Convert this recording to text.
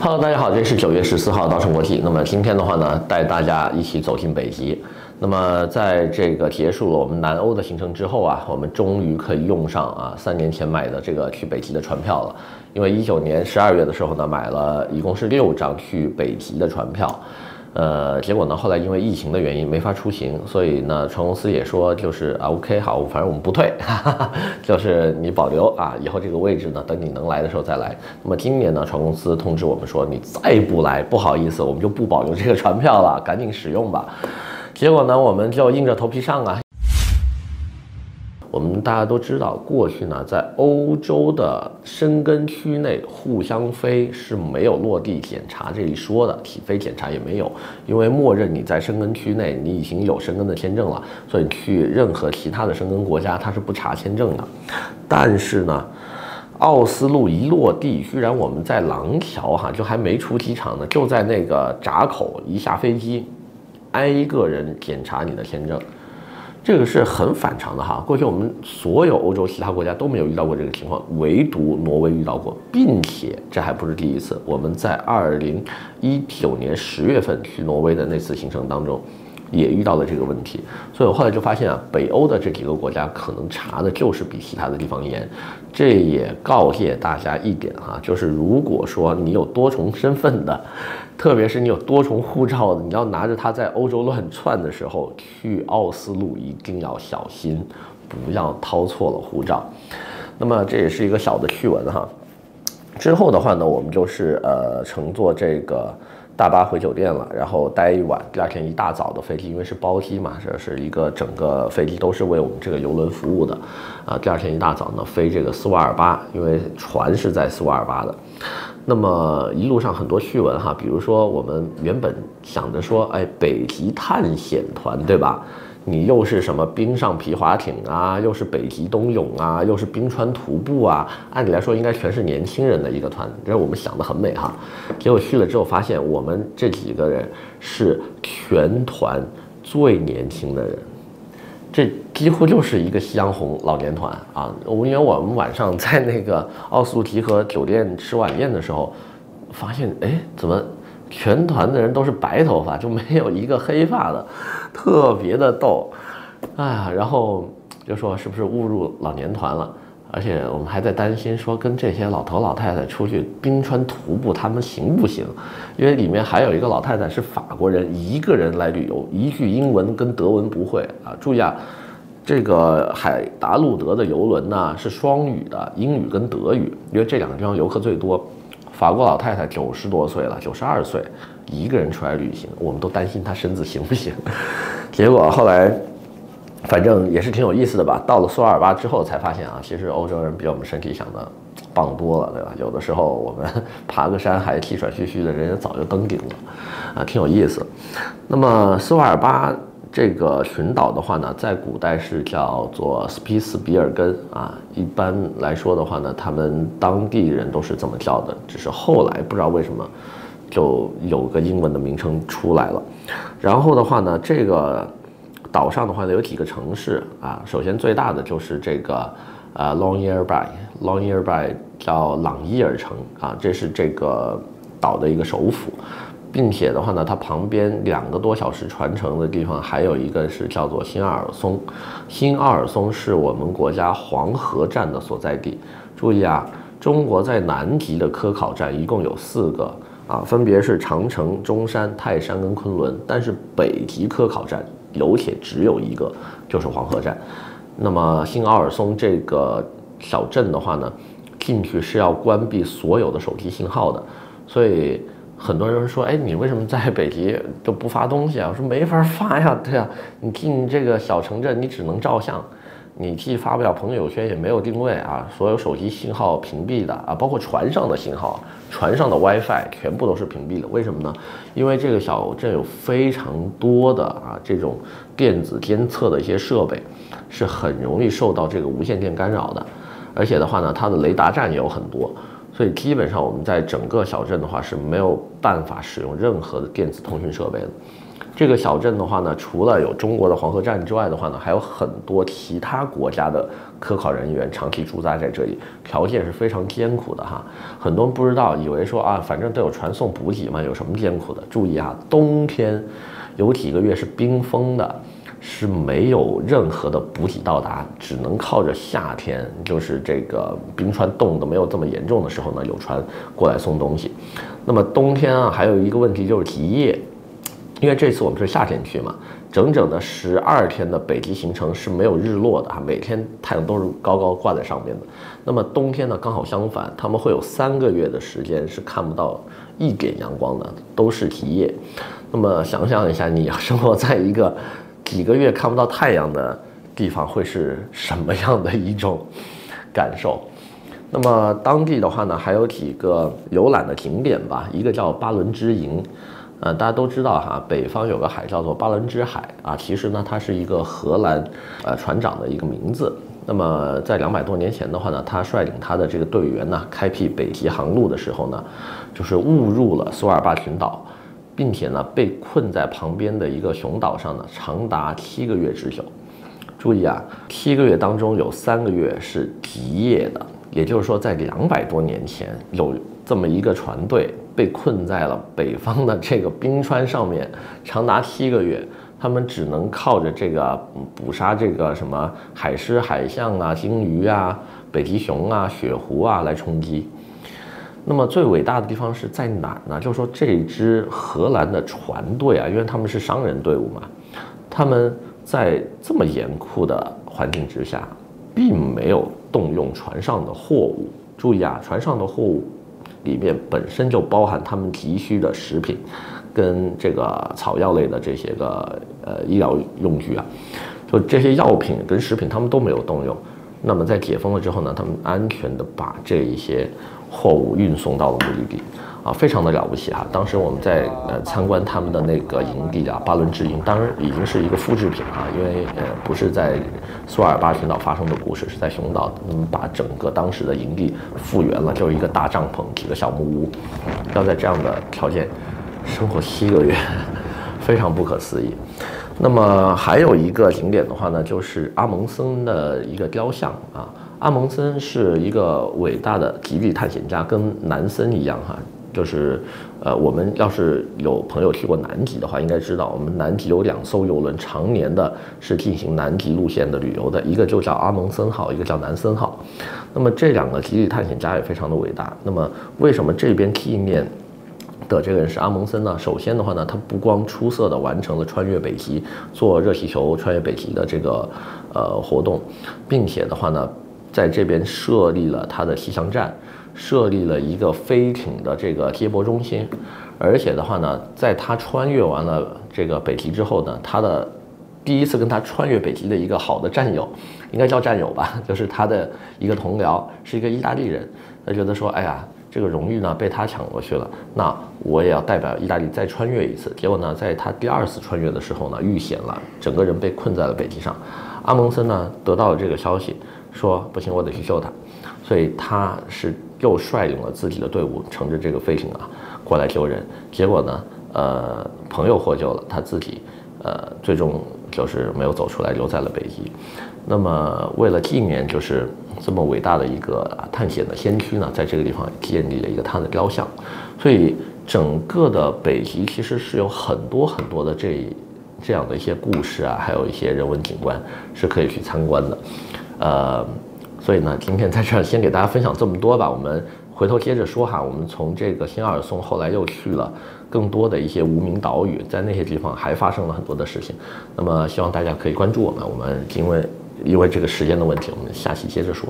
哈喽大家好，这是九月十四号稻盛国际。那么今天的话呢，带大家一起走进北极。那么在这个结束了我们南欧的行程之后啊，我们终于可以用上啊三年前买的这个去北极的船票了。因为一九年十二月的时候呢，买了一共是六张去北极的船票。呃，结果呢，后来因为疫情的原因没法出行，所以呢，船公司也说就是啊，OK，好，反正我们不退，哈哈，就是你保留啊，以后这个位置呢，等你能来的时候再来。那么今年呢，船公司通知我们说，你再不来，不好意思，我们就不保留这个船票了，赶紧使用吧。结果呢，我们就硬着头皮上啊。我们大家都知道，过去呢，在欧洲的申根区内互相飞是没有落地检查这一说的，起飞检查也没有，因为默认你在申根区内你已经有申根的签证了，所以去任何其他的申根国家它是不查签证的。但是呢，奥斯陆一落地，居然我们在廊桥哈就还没出机场呢，就在那个闸口一下飞机，挨一个人检查你的签证。这个是很反常的哈，过去我们所有欧洲其他国家都没有遇到过这个情况，唯独挪威遇到过，并且这还不是第一次。我们在二零一九年十月份去挪威的那次行程当中，也遇到了这个问题，所以我后来就发现啊，北欧的这几个国家可能查的就是比其他的地方严。这也告诫大家一点哈，就是如果说你有多重身份的，特别是你有多重护照的，你要拿着它在欧洲乱窜的时候，去奥斯陆一定要小心，不要掏错了护照。那么这也是一个小的趣闻哈。之后的话呢，我们就是呃乘坐这个。大巴回酒店了，然后待一晚。第二天一大早的飞机，因为是包机嘛，这是一个整个飞机都是为我们这个游轮服务的，啊，第二天一大早呢飞这个斯瓦尔巴，因为船是在斯瓦尔巴的。那么一路上很多趣闻哈，比如说我们原本想着说，哎，北极探险团，对吧？你又是什么冰上皮划艇啊，又是北极冬泳啊，又是冰川徒步啊，按理来说应该全是年轻人的一个团，这是我们想的很美哈。结果去了之后发现，我们这几个人是全团最年轻的人，这几乎就是一个夕阳红老年团啊。我因为我们晚上在那个奥斯陆提河酒店吃晚宴的时候，发现哎，怎么？全团的人都是白头发，就没有一个黑发的，特别的逗，哎呀，然后就说是不是误入老年团了？而且我们还在担心说跟这些老头老太太出去冰川徒步，他们行不行？因为里面还有一个老太太是法国人，一个人来旅游，一句英文跟德文不会啊。注意啊，这个海达路德的游轮呢是双语的，英语跟德语，因为这两个地方游客最多。法国老太太九十多岁了，九十二岁，一个人出来旅行，我们都担心她身子行不行。结果后来，反正也是挺有意思的吧。到了苏尔巴之后，才发现啊，其实欧洲人比我们身体想的棒多了，对吧？有的时候我们爬个山还气喘吁吁的，人家早就登顶了，啊，挺有意思。那么苏尔巴。这个群岛的话呢，在古代是叫做斯皮斯比尔根啊。一般来说的话呢，他们当地人都是这么叫的，只是后来不知道为什么就有个英文的名称出来了。然后的话呢，这个岛上的话呢，有几个城市啊。首先最大的就是这个啊 Longyearby，Longyearby 叫朗伊尔城啊，这是这个岛的一个首府。并且的话呢，它旁边两个多小时船程的地方，还有一个是叫做新奥尔松。新奥尔松是我们国家黄河站的所在地。注意啊，中国在南极的科考站一共有四个啊，分别是长城、中山、泰山跟昆仑。但是北极科考站有且只有一个，就是黄河站。那么新奥尔松这个小镇的话呢，进去是要关闭所有的手机信号的，所以。很多人说，哎，你为什么在北极就不发东西啊？我说没法发呀，对啊，你进这个小城镇，你只能照相，你既发不了朋友圈，也没有定位啊，所有手机信号屏蔽的啊，包括船上的信号，船上的 WiFi 全部都是屏蔽的。为什么呢？因为这个小镇有非常多的啊这种电子监测的一些设备，是很容易受到这个无线电干扰的，而且的话呢，它的雷达站也有很多。所以基本上我们在整个小镇的话是没有办法使用任何的电子通讯设备的，这个小镇的话呢，除了有中国的黄河站之外的话呢，还有很多其他国家的科考人员长期驻扎在这里，条件是非常艰苦的哈。很多人不知道，以为说啊，反正都有传送补给嘛，有什么艰苦的？注意啊，冬天有几个月是冰封的，是没有任何的补给到达，只能靠着夏天，就是这个冰川冻得没有这么严重的时候呢，有船过来送东西。那么冬天啊，还有一个问题就是极夜。因为这次我们是夏天去嘛，整整的十二天的北极行程是没有日落的哈，每天太阳都是高高挂在上面的。那么冬天呢，刚好相反，他们会有三个月的时间是看不到一点阳光的，都是极夜。那么想象一下，你要生活在一个几个月看不到太阳的地方，会是什么样的一种感受？那么当地的话呢，还有几个游览的景点吧，一个叫巴伦支营。呃，大家都知道哈，北方有个海叫做巴伦支海啊，其实呢，它是一个荷兰呃船长的一个名字。那么在两百多年前的话呢，他率领他的这个队员呢，开辟北极航路的时候呢，就是误入了苏尔巴群岛，并且呢，被困在旁边的一个熊岛上呢，长达七个月之久。注意啊，七个月当中有三个月是极夜的，也就是说，在两百多年前有这么一个船队。被困在了北方的这个冰川上面，长达七个月，他们只能靠着这个捕杀这个什么海狮、海象啊、鲸鱼啊、北极熊啊、雪狐啊来充饥。那么最伟大的地方是在哪儿呢？就是说这支荷兰的船队啊，因为他们是商人队伍嘛，他们在这么严酷的环境之下，并没有动用船上的货物。注意啊，船上的货物。里面本身就包含他们急需的食品，跟这个草药类的这些个呃医疗用具啊，就这些药品跟食品他们都没有动用。那么在解封了之后呢，他们安全的把这一些货物运送到了目的地。啊，非常的了不起哈！当时我们在呃参观他们的那个营地啊，巴伦支营，当然已经是一个复制品啊，因为呃不是在苏尔巴群岛发生的故事，是在熊岛，那么把整个当时的营地复原了，就是一个大帐篷，几个小木屋，要在这样的条件生活七个月，非常不可思议。那么还有一个景点的话呢，就是阿蒙森的一个雕像啊，阿蒙森是一个伟大的极地探险家，跟南森一样哈。就是，呃，我们要是有朋友去过南极的话，应该知道我们南极有两艘游轮，常年的是进行南极路线的旅游的，一个就叫阿蒙森号，一个叫南森号。那么这两个极地探险家也非常的伟大。那么为什么这边纪念的这个人是阿蒙森呢？首先的话呢，他不光出色的完成了穿越北极、坐热气球穿越北极的这个呃活动，并且的话呢，在这边设立了他的气象站。设立了一个飞艇的这个接驳中心，而且的话呢，在他穿越完了这个北极之后呢，他的第一次跟他穿越北极的一个好的战友，应该叫战友吧，就是他的一个同僚，是一个意大利人。他觉得说，哎呀，这个荣誉呢被他抢过去了，那我也要代表意大利再穿越一次。结果呢，在他第二次穿越的时候呢，遇险了，整个人被困在了北极上。阿蒙森呢得到了这个消息，说不行，我得去救他，所以他是。又率领了自己的队伍，乘着这个飞艇啊，过来救人。结果呢，呃，朋友获救了，他自己，呃，最终就是没有走出来，留在了北极。那么，为了纪念就是这么伟大的一个探险的先驱呢，在这个地方建立了一个他的雕像。所以，整个的北极其实是有很多很多的这这样的一些故事啊，还有一些人文景观是可以去参观的，呃。所以呢，今天在这儿先给大家分享这么多吧。我们回头接着说哈。我们从这个新奥尔松后来又去了更多的一些无名岛屿，在那些地方还发生了很多的事情。那么希望大家可以关注我们。我们因为因为这个时间的问题，我们下期接着说。